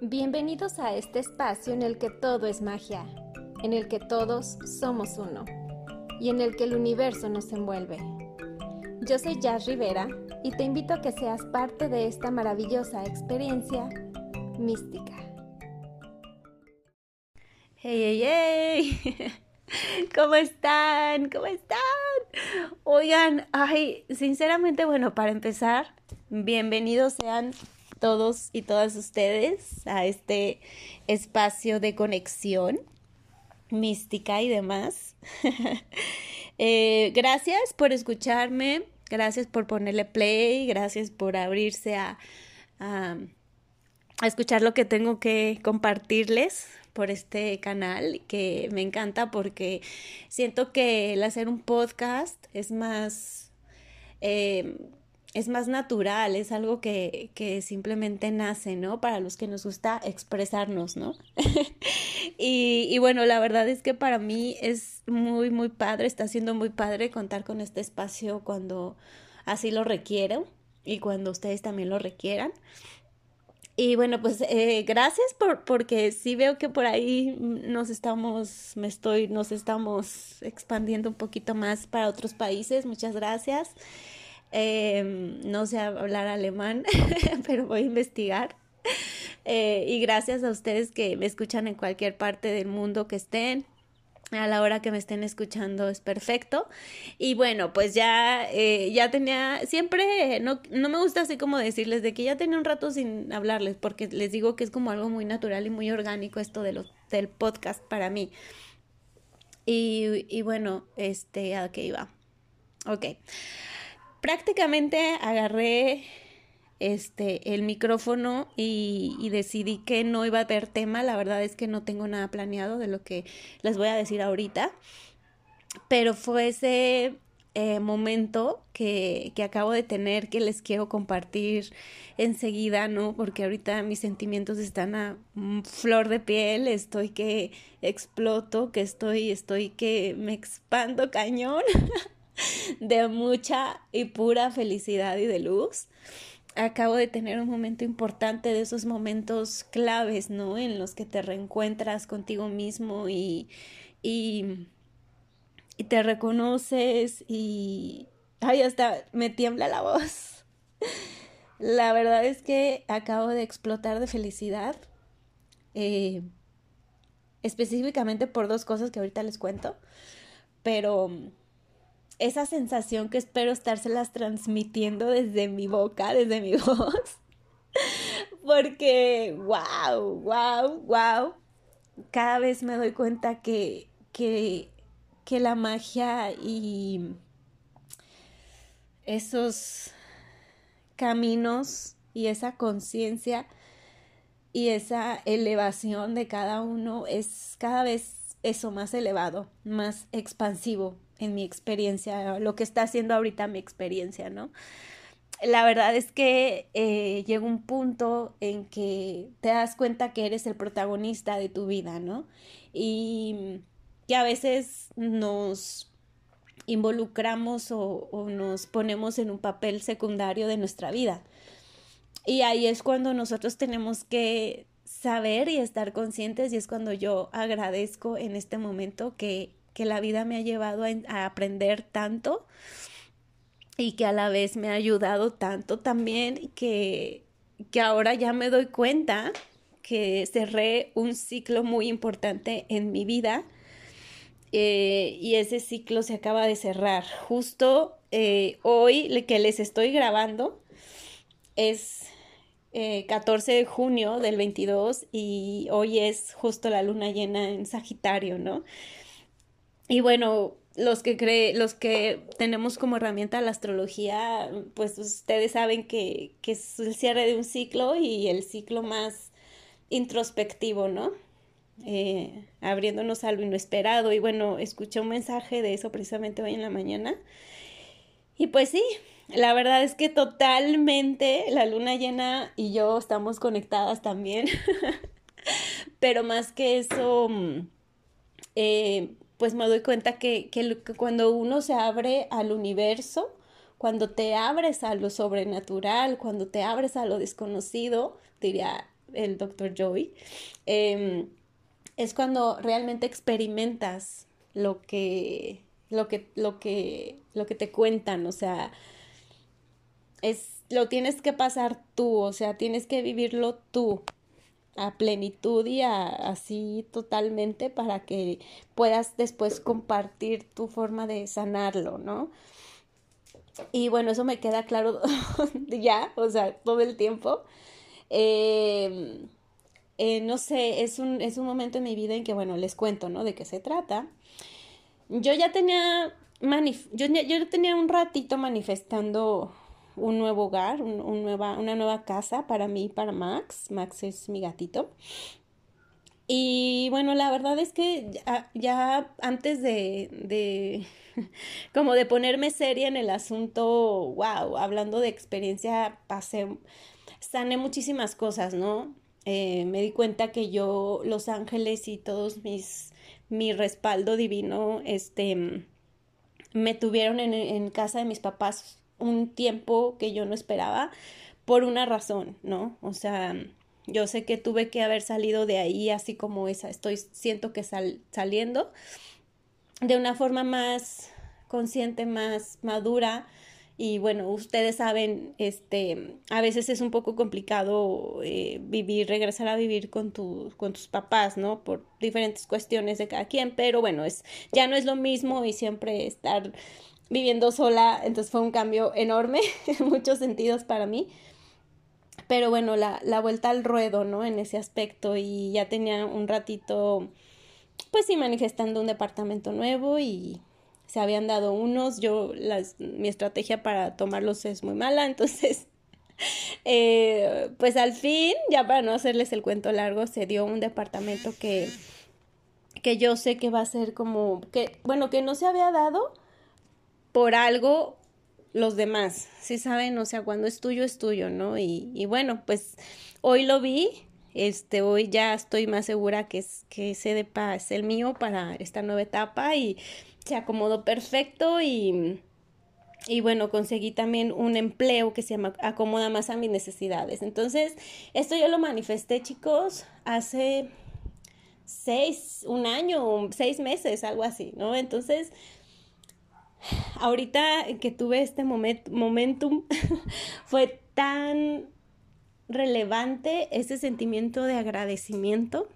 Bienvenidos a este espacio en el que todo es magia, en el que todos somos uno y en el que el universo nos envuelve. Yo soy Jazz Rivera y te invito a que seas parte de esta maravillosa experiencia mística. ¡Hey, hey, hey! ¿Cómo están? ¿Cómo están? Oigan, ay, sinceramente, bueno, para empezar, bienvenidos sean todos y todas ustedes a este espacio de conexión mística y demás. Eh, gracias por escucharme, gracias por ponerle play, gracias por abrirse a, a, escuchar lo que tengo que compartirles por este canal que me encanta porque siento que el hacer un podcast es más eh, es más natural, es algo que, que, simplemente nace, ¿no? Para los que nos gusta expresarnos, ¿no? y, y, bueno, la verdad es que para mí es muy, muy padre, está siendo muy padre contar con este espacio cuando así lo requiero y cuando ustedes también lo requieran. Y bueno, pues eh, gracias por, porque sí veo que por ahí nos estamos, me estoy, nos estamos expandiendo un poquito más para otros países. Muchas gracias. Eh, no sé hablar alemán, pero voy a investigar. Eh, y gracias a ustedes que me escuchan en cualquier parte del mundo que estén a la hora que me estén escuchando es perfecto. Y bueno, pues ya, eh, ya tenía, siempre, no, no me gusta así como decirles de que ya tenía un rato sin hablarles, porque les digo que es como algo muy natural y muy orgánico esto de del podcast para mí. Y, y bueno, este, ¿a qué iba? Ok. Prácticamente agarré este, el micrófono y, decidí que no iba a haber tema. La verdad es que no tengo nada planeado de lo que les voy a decir ahorita. Pero fue ese eh, momento que, que, acabo de tener que les quiero compartir enseguida, ¿no? Porque ahorita mis sentimientos están a flor de piel, estoy que exploto, que estoy, estoy que me expando cañón de mucha y pura felicidad y de luz acabo de tener un momento importante de esos momentos claves, ¿no? En los que te reencuentras contigo mismo y, y, y te reconoces y... Ay, hasta me tiembla la voz. La verdad es que acabo de explotar de felicidad. Eh, específicamente por dos cosas que ahorita les cuento. Pero esa sensación que espero estárselas transmitiendo desde mi boca, desde mi voz. Porque, wow, wow, wow. Cada vez me doy cuenta que, que, que la magia y esos caminos y esa conciencia y esa elevación de cada uno es cada vez eso más elevado, más expansivo, en mi experiencia, lo que está haciendo ahorita mi experiencia, ¿no? La verdad es que eh, llega un punto en que te das cuenta que eres el protagonista de tu vida, ¿no? Y que a veces nos involucramos o, o nos ponemos en un papel secundario de nuestra vida. Y ahí es cuando nosotros tenemos que saber y estar conscientes y es cuando yo agradezco en este momento que que la vida me ha llevado a, aprender tanto y que a la vez me ha ayudado tanto también que, que ahora ya me doy cuenta que cerré un ciclo muy importante en mi vida eh, y ese ciclo se acaba de cerrar. Justo eh, hoy que les estoy grabando es eh, 14 de junio del 22 y hoy es justo la luna llena en Sagitario, ¿no? Y bueno, los que cree, los que tenemos como herramienta la astrología, pues ustedes saben que, que es el cierre de un ciclo y el ciclo más introspectivo, ¿no? Eh, abriéndonos a lo inesperado. Y bueno, escuché un mensaje de eso precisamente hoy en la mañana. Y pues sí, la verdad es que totalmente la luna llena y yo estamos conectadas también. Pero más que eso, mm, eh, pues me doy cuenta que, que, cuando uno se abre al universo, cuando te abres a lo sobrenatural, cuando te abres a lo desconocido, diría el doctor Joey, em, es cuando realmente experimentas lo que, lo que, lo que, lo que te cuentan, o sea, es, lo tienes que pasar tú, o sea, tienes que vivirlo tú a plenitud y así totalmente para que puedas después compartir tu forma de sanarlo, ¿no? Y bueno, eso me queda claro ya, o sea, todo el tiempo. Em, eh, no sé, es un, es un momento en mi vida en que, bueno, les cuento, ¿no? De qué se trata. Yo ya tenía, yo, yo tenía un ratito manifestando un nuevo hogar, un, nueva, una nueva casa para mí y para Max. Max es mi gatito. Y bueno, la verdad es que ya, antes de, de, como de ponerme seria en el asunto, wow, hablando de experiencia, pasé, sané muchísimas cosas, ¿no? Eh, me di cuenta que yo, Los Ángeles y todos mis, mi respaldo divino, este, me tuvieron en, en casa de mis papás un tiempo que yo no esperaba por una razón, ¿no? O sea, yo sé que tuve que haber salido de ahí así como esa, estoy, siento que sal, saliendo de una forma más consciente, más madura. Y bueno, ustedes saben, este, a veces es un poco complicado eh, vivir, regresar a vivir con, con tus papás, ¿no? Por diferentes cuestiones de cada quien, pero bueno, es, ya no es lo mismo y siempre estar viviendo sola, entonces fue un cambio enorme en muchos sentidos para mí. Pero bueno, la, la vuelta al ruedo, ¿no? En ese aspecto y ya tenía un ratito, pues sí, manifestando un departamento nuevo y se habían dado unos, yo, las, mi estrategia para tomarlos es muy mala, entonces, eh, pues al fin, ya para no hacerles el cuento largo, se dio un departamento que, que yo sé que va a ser como, que, bueno, que no se había dado, por algo los demás, ¿sí saben? O sea, cuando es tuyo, es tuyo, ¿no? Y, y bueno, pues hoy lo vi, este, hoy ya estoy más segura que, es, que ese de paz es el mío para esta nueva etapa y se acomodó perfecto y, y bueno, conseguí también un empleo que se acomoda más a mis necesidades. Entonces, esto yo lo manifesté, chicos, hace seis, un año, seis meses, algo así, ¿no? Entonces, ahorita que tuve este momentum, fue tan relevante ese sentimiento de agradecimiento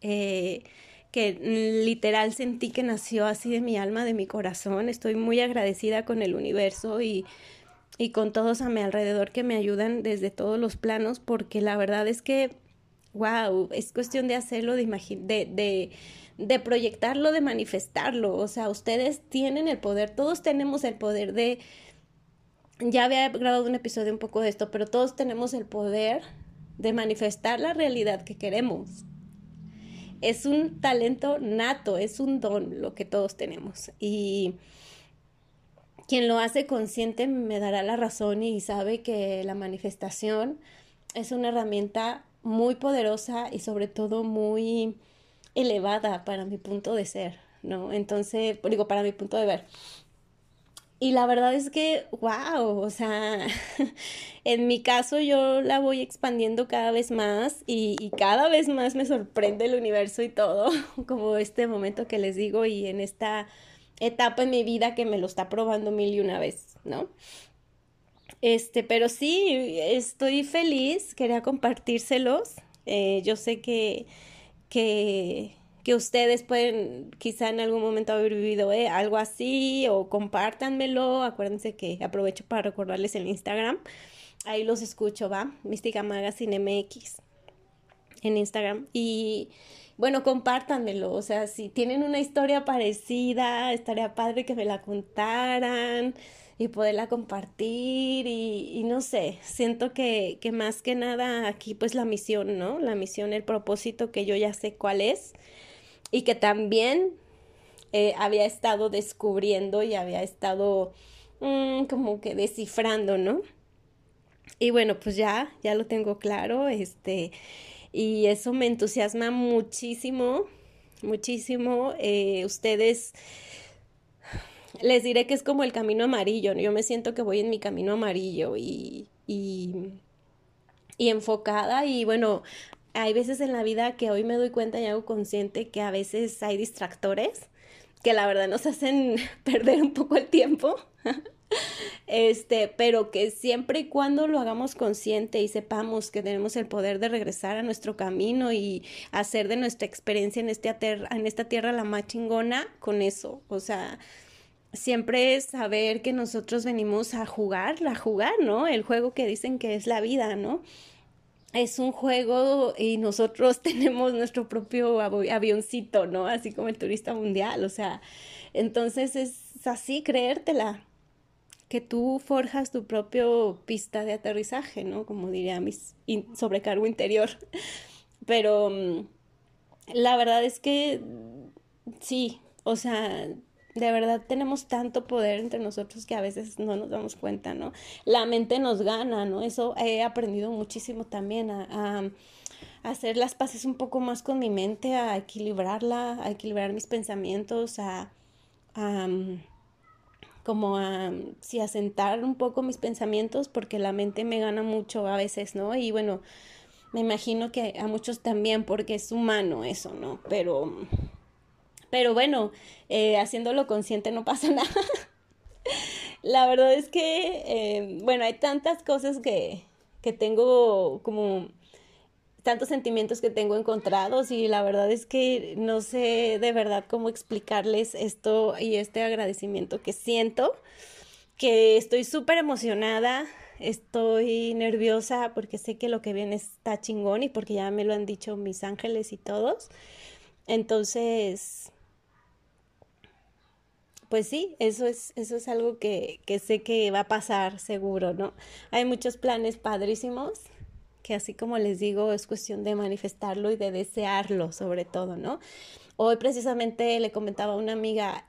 eh, que literal sentí que nació así de mi alma, de mi corazón. Estoy muy agradecida con el universo y, y con todos a mi alrededor que me ayudan desde todos los planos, porque la verdad es que, wow, es cuestión de hacerlo, de, de, de de proyectarlo, de manifestarlo. O sea, ustedes tienen el poder, todos tenemos el poder de... Ya había grabado un episodio un poco de esto, pero todos tenemos el poder de manifestar la realidad que queremos. Es un talento nato, es un don lo que todos tenemos. Y quien lo hace consciente me dará la razón y sabe que la manifestación es una herramienta muy poderosa y sobre todo muy elevada para mi punto de ser, ¿no? Entonces, digo, para mi punto de ver. Y la verdad es que, wow, o sea, en mi caso yo la voy expandiendo cada vez más y, cada vez más me sorprende el universo y todo, como este momento que les digo y en esta etapa en mi vida que me lo está probando mil y una vez, ¿no? Este, pero sí, estoy feliz, quería compartírselos. Eh, yo sé que que, que ustedes pueden quizá en algún momento haber vivido eh, algo así o compártanmelo. Acuérdense que aprovecho para recordarles el Instagram. Ahí los escucho, ¿va? Mística Magazine MX en Instagram. Y bueno, compártanmelo. O sea, si tienen una historia parecida, estaría padre que me la contaran y poderla compartir y, no sé, siento que, que, más que nada aquí pues la misión, ¿no? La misión, el propósito que yo ya sé cuál es y que también eh, había estado descubriendo y había estado mm, como que descifrando, ¿no? Y bueno, pues ya, ya lo tengo claro, este, y eso me entusiasma muchísimo, muchísimo. Eh, ustedes les diré que es como el camino amarillo, yo me siento que voy en mi camino amarillo y, y, y enfocada y bueno, hay veces en la vida que hoy me doy cuenta y hago consciente que a veces hay distractores que la verdad nos hacen perder un poco el tiempo. este, pero que siempre y cuando lo hagamos consciente y sepamos que tenemos el poder de regresar a nuestro camino y hacer de nuestra experiencia en, este en esta tierra la más chingona con eso, o sea, siempre es saber que nosotros venimos a jugar, a jugar, ¿no? El juego que dicen que es la vida, ¿no? es un juego y nosotros tenemos nuestro propio avioncito, ¿no? Así como el turista mundial, o sea, entonces es así creértela, que tú forjas tu propio pista de aterrizaje, ¿no? Como diría mi sobrecargo interior. Pero mm, la verdad es que sí, o sea, de verdad tenemos tanto poder entre nosotros que a veces no nos damos cuenta, ¿no? La mente nos gana, ¿no? Eso he aprendido muchísimo también a, hacer las paces un poco más con mi mente, a equilibrarla, a equilibrar mis pensamientos, a, como a, sí, a un poco mis pensamientos porque la mente me gana mucho a veces, ¿no? Y bueno, me imagino que a muchos también porque es humano eso, ¿no? Pero pero bueno, eh, haciéndolo consciente no pasa nada. la verdad es que, eh, bueno, hay tantas cosas que, que tengo como tantos sentimientos que tengo encontrados y la verdad es que no sé de verdad cómo explicarles esto y este agradecimiento que siento, que estoy súper emocionada, estoy nerviosa porque sé que lo que viene está chingón y porque ya me lo han dicho mis ángeles y todos. Entonces, pues sí, eso es, eso es algo que, que sé que va a pasar seguro, ¿no? Hay muchos planes padrísimos que así como les digo, es cuestión de manifestarlo y de desearlo sobre todo, ¿no? Hoy precisamente le comentaba a una amiga,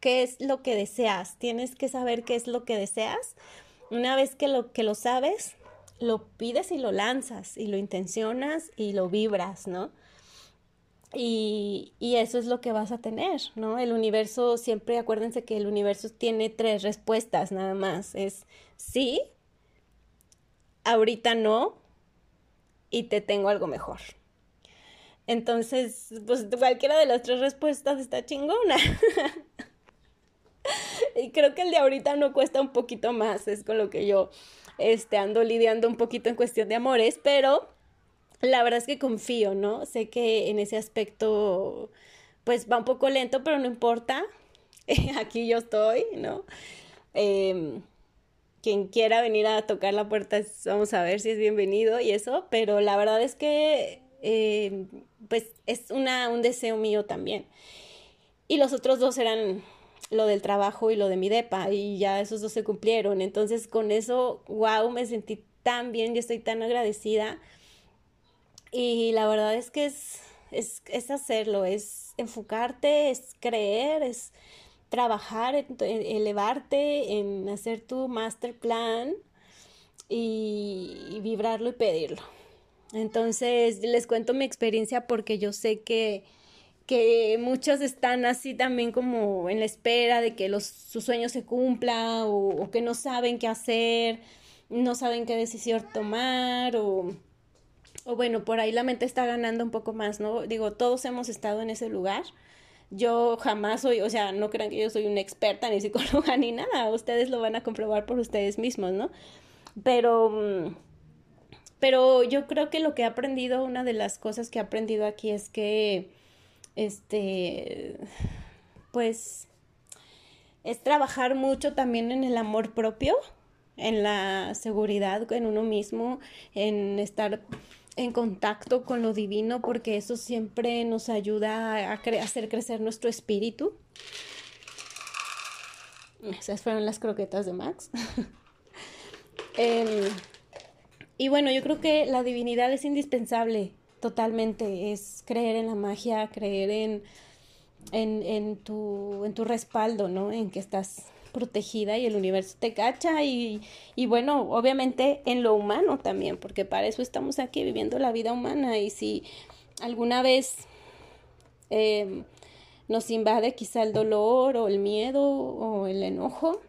¿qué es lo que deseas? Tienes que saber qué es lo que deseas. Una vez que lo, que lo sabes, lo pides y lo lanzas y lo intencionas y lo vibras, ¿no? Y, eso es lo que vas a tener, ¿no? El universo, siempre acuérdense que el universo tiene tres respuestas nada más. Es sí, ahorita no, y te tengo algo mejor. Entonces, pues cualquiera de las tres respuestas está chingona. y creo que el de ahorita no cuesta un poquito más, es con lo que yo este, ando lidiando un poquito en cuestión de amores, pero la verdad es que confío, ¿no? Sé que en ese aspecto, pues va un poco lento, pero no importa. Aquí yo estoy, ¿no? Em, quien quiera venir a tocar la puerta, vamos a ver si es bienvenido y eso, pero la verdad es que, em, pues, es una, un deseo mío también. Y los otros dos eran lo del trabajo y lo de mi depa, y ya esos dos se cumplieron. Entonces, con eso, wow, me sentí tan bien y estoy tan agradecida y la verdad es que es, es, hacerlo, es enfocarte, es creer, es trabajar, en, elevarte, en hacer tu master plan y, vibrarlo y pedirlo. Entonces, les cuento mi experiencia porque yo sé que, que muchos están así también como en la espera de que los, su sueño se cumpla o, o que no saben qué hacer, no saben qué decisión tomar o o bueno, por ahí la mente está ganando un poco más, ¿no? Digo, todos hemos estado en ese lugar. Yo jamás soy, o sea, no crean que yo soy una experta ni psicóloga ni nada, ustedes lo van a comprobar por ustedes mismos, ¿no? Pero, mm, pero yo creo que lo que he aprendido, una de las cosas que he aprendido aquí es que, este, pues, es trabajar mucho también en el amor propio, en la seguridad en uno mismo, en estar en contacto con lo divino porque eso siempre nos ayuda a hacer crecer nuestro espíritu. Esas fueron las croquetas de Max. Em, y bueno, yo creo que la divinidad es indispensable totalmente. Es creer en la magia, creer en, en, en, tu, en tu respaldo, ¿no? En que estás protegida y el universo te cacha y, y, bueno, obviamente en lo humano también, porque para eso estamos aquí viviendo la vida humana y si alguna vez em, nos invade quizá el dolor o el miedo o el enojo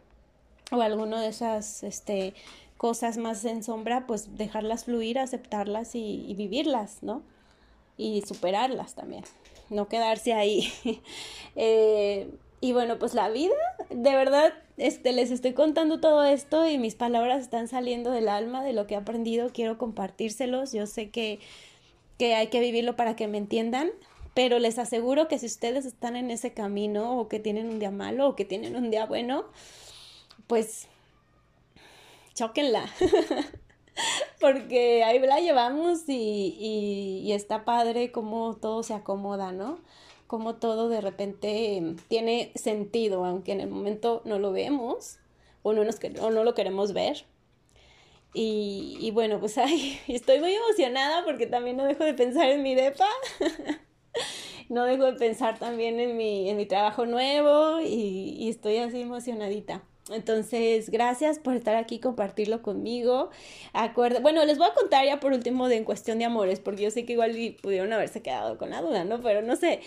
o alguno de esas este, cosas más en sombra, pues dejarlas fluir, aceptarlas y, vivirlas, ¿no? Y superarlas también, no quedarse ahí. Eh, y bueno, pues la vida, de verdad, este, les estoy contando todo esto y mis palabras están saliendo del alma, de lo que he aprendido, quiero compartírselos, yo sé que, que hay que vivirlo para que me entiendan, pero les aseguro que si ustedes están en ese camino o que tienen un día malo o que tienen un día bueno, pues chóquenla. Porque ahí la llevamos y, y, está padre cómo todo se acomoda, ¿no? Cómo todo de repente tiene sentido, aunque en el momento no lo vemos o no, nos, o no lo queremos ver. Y, y bueno, pues ay, estoy muy emocionada porque también no dejo de pensar en mi depa. no dejo de pensar también en mi, en mi trabajo nuevo y, y estoy así emocionadita. Entonces, gracias por estar aquí, compartirlo conmigo. Acuerdo, bueno, les voy a contar ya por último de en cuestión de amores, porque yo sé que igual pudieron haberse quedado con la duda, ¿no? Pero no sé.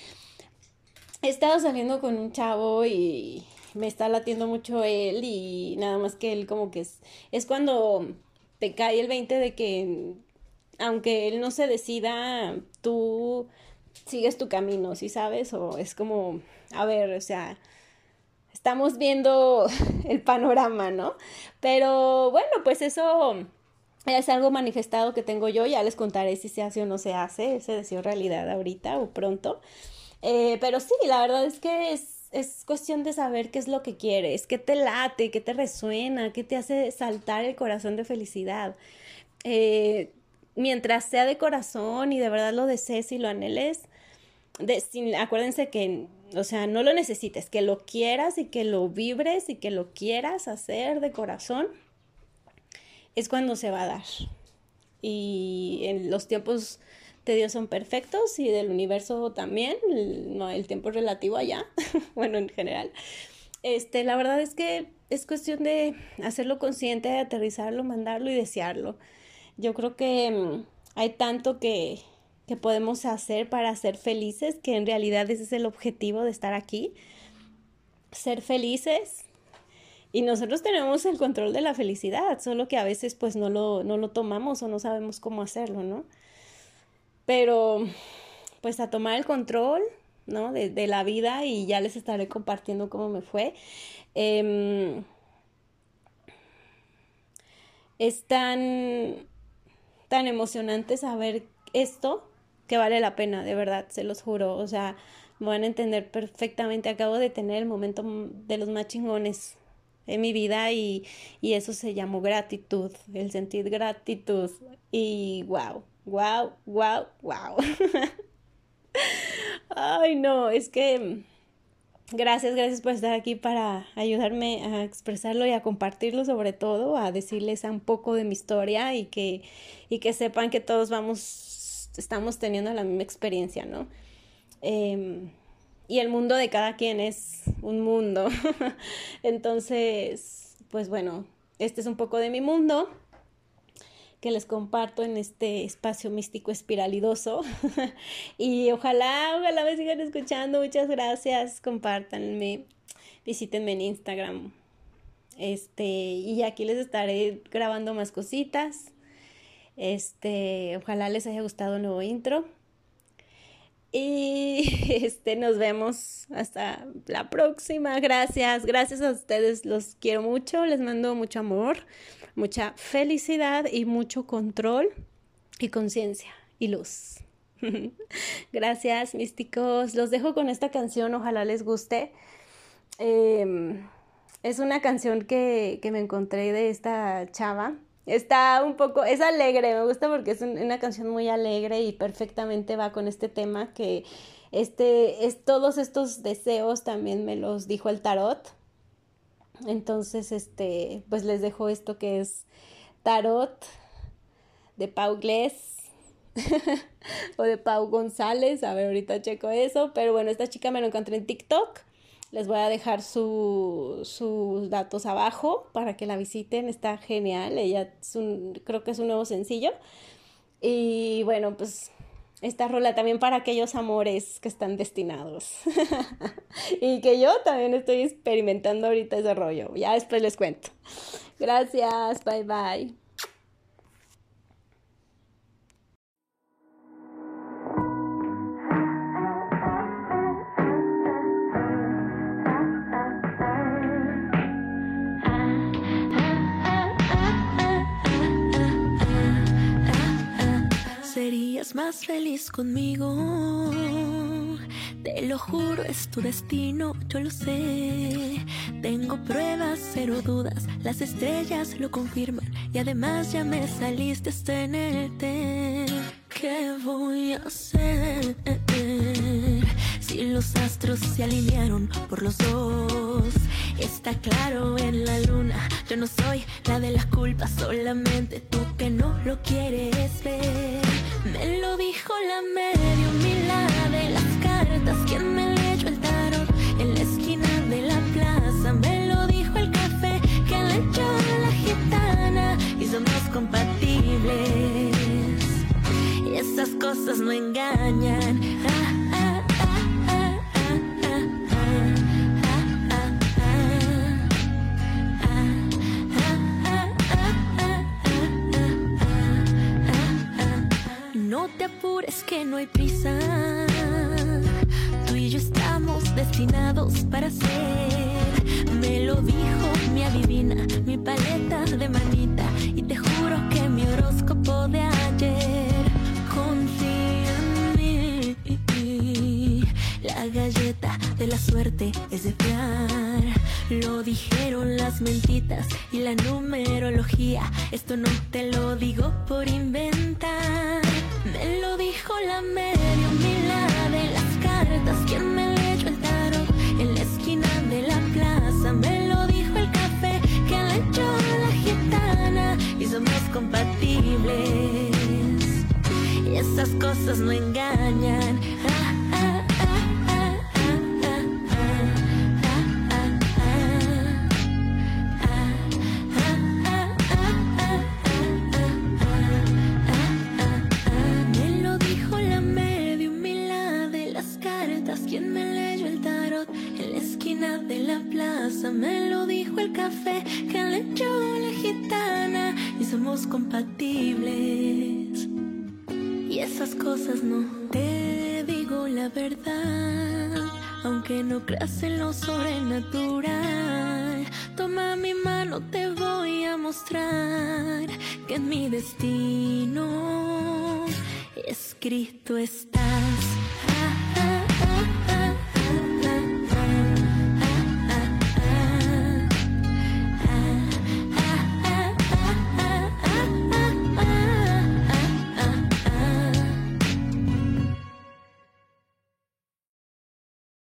He estado saliendo con un chavo y me está latiendo mucho él y nada más que él como que es, es cuando te cae el 20 de que aunque él no se decida, tú sigues tu camino, ¿sí sabes? O es como, a ver, o sea, estamos viendo el panorama, ¿no? Pero bueno, pues eso es algo manifestado que tengo yo, ya les contaré si se hace o no se hace, ese deseo realidad ahorita o pronto. Eh, pero sí, la verdad es que es, es cuestión de saber qué es lo que quieres, qué te late, qué te resuena, qué te hace saltar el corazón de felicidad. Eh, mientras sea de corazón y de verdad lo desees y lo anheles, de, acuérdense que o sea, no lo necesites, que lo quieras y que lo vibres y que lo quieras hacer de corazón, es cuando se va a dar. Y en los tiempos de Dios son perfectos y del universo también, el, no, el tiempo relativo allá, bueno, en general. Este, la verdad es que es cuestión de hacerlo consciente, de aterrizarlo, mandarlo y desearlo. Yo creo que mm, hay tanto que, que podemos hacer para ser felices, que en realidad ese es el objetivo de estar aquí, ser felices. Y nosotros tenemos el control de la felicidad, solo que a veces pues no lo, no lo tomamos o no sabemos cómo hacerlo, ¿no? Pero pues a tomar el control, ¿no? De, la vida y ya les estaré compartiendo cómo me fue. Em, es tan, tan emocionante saber esto que vale la pena, de verdad, se los juro. O sea, van a entender perfectamente. Acabo de tener el momento de los más chingones en mi vida y, y eso se llamó gratitud, el sentir gratitud. Y wow, wow, wow, wow. Ay, no, es que gracias, gracias por estar aquí para ayudarme a expresarlo y a compartirlo sobre todo, a decirles un poco de mi historia y que, y que sepan que todos vamos estamos teniendo la misma experiencia, ¿no? Em, y el mundo de cada quien es un mundo. Entonces, pues bueno, este es un poco de mi mundo que les comparto en este espacio místico espiralidoso. y ojalá, ojalá me sigan escuchando. Muchas gracias. Compártanme. Visítenme en Instagram. Este, y aquí les estaré grabando más cositas. Este, ojalá les haya gustado el nuevo intro. Y este, nos vemos hasta la próxima. Gracias, gracias a ustedes. Los quiero mucho. Les mando mucho amor, mucha felicidad y mucho control y conciencia y luz. gracias, místicos. Los dejo con esta canción. Ojalá les guste. Em, es una canción que, que me encontré de esta chava Está un poco, es alegre, me gusta porque es una canción muy alegre y perfectamente va con este tema que este, es, todos estos deseos también me los dijo el tarot. Entonces, este, pues les dejo esto que es tarot de Pau Glés o de Pau González, a ver, ahorita checo eso, pero bueno, esta chica me lo encontré en TikTok les voy a dejar sus datos abajo para que la visiten. Está genial. Ella es un, creo que es un nuevo sencillo. Y bueno, pues esta rola también para aquellos amores que están destinados. y que yo también estoy experimentando ahorita ese rollo. Ya después les cuento. Gracias, bye bye. Más feliz conmigo. Te lo juro, es tu destino, yo lo sé. Tengo pruebas, cero dudas, las estrellas lo confirman. Y además ya me saliste tenerte. ¿Qué voy a hacer? Si los astros se alinearon por los dos, está claro en la luna. Yo no soy la de las culpas, solamente tú que no lo quieres ver. Me lo dijo la medio mila de las cartas, quien me leyó el tarot en la esquina de la plaza. Me lo dijo el café que le echó la gitana y somos compatibles. Y esas cosas no engañan. Te apures que no hay prisa. Tú y yo estamos destinados para ser. Me lo dijo mi adivina, mi paleta de manita. Y te juro que mi horóscopo de ayer confía en mí. La galleta de la suerte es de fiar. Lo dijeron las mentitas y la numerología. Esto no te lo digo por inventar. Me lo dijo la medio mila de las cartas. Quien me leyó el tarot en la esquina de la plaza. Me lo dijo el café que le echó la gitana. Y somos compatibles. Y esas cosas no engañan. Me lo dijo el café que le echó la gitana y somos compatibles. Y esas cosas no te digo la verdad, aunque no creas en lo sobrenatural. Toma mi mano, te voy a mostrar que en mi destino escrito estás.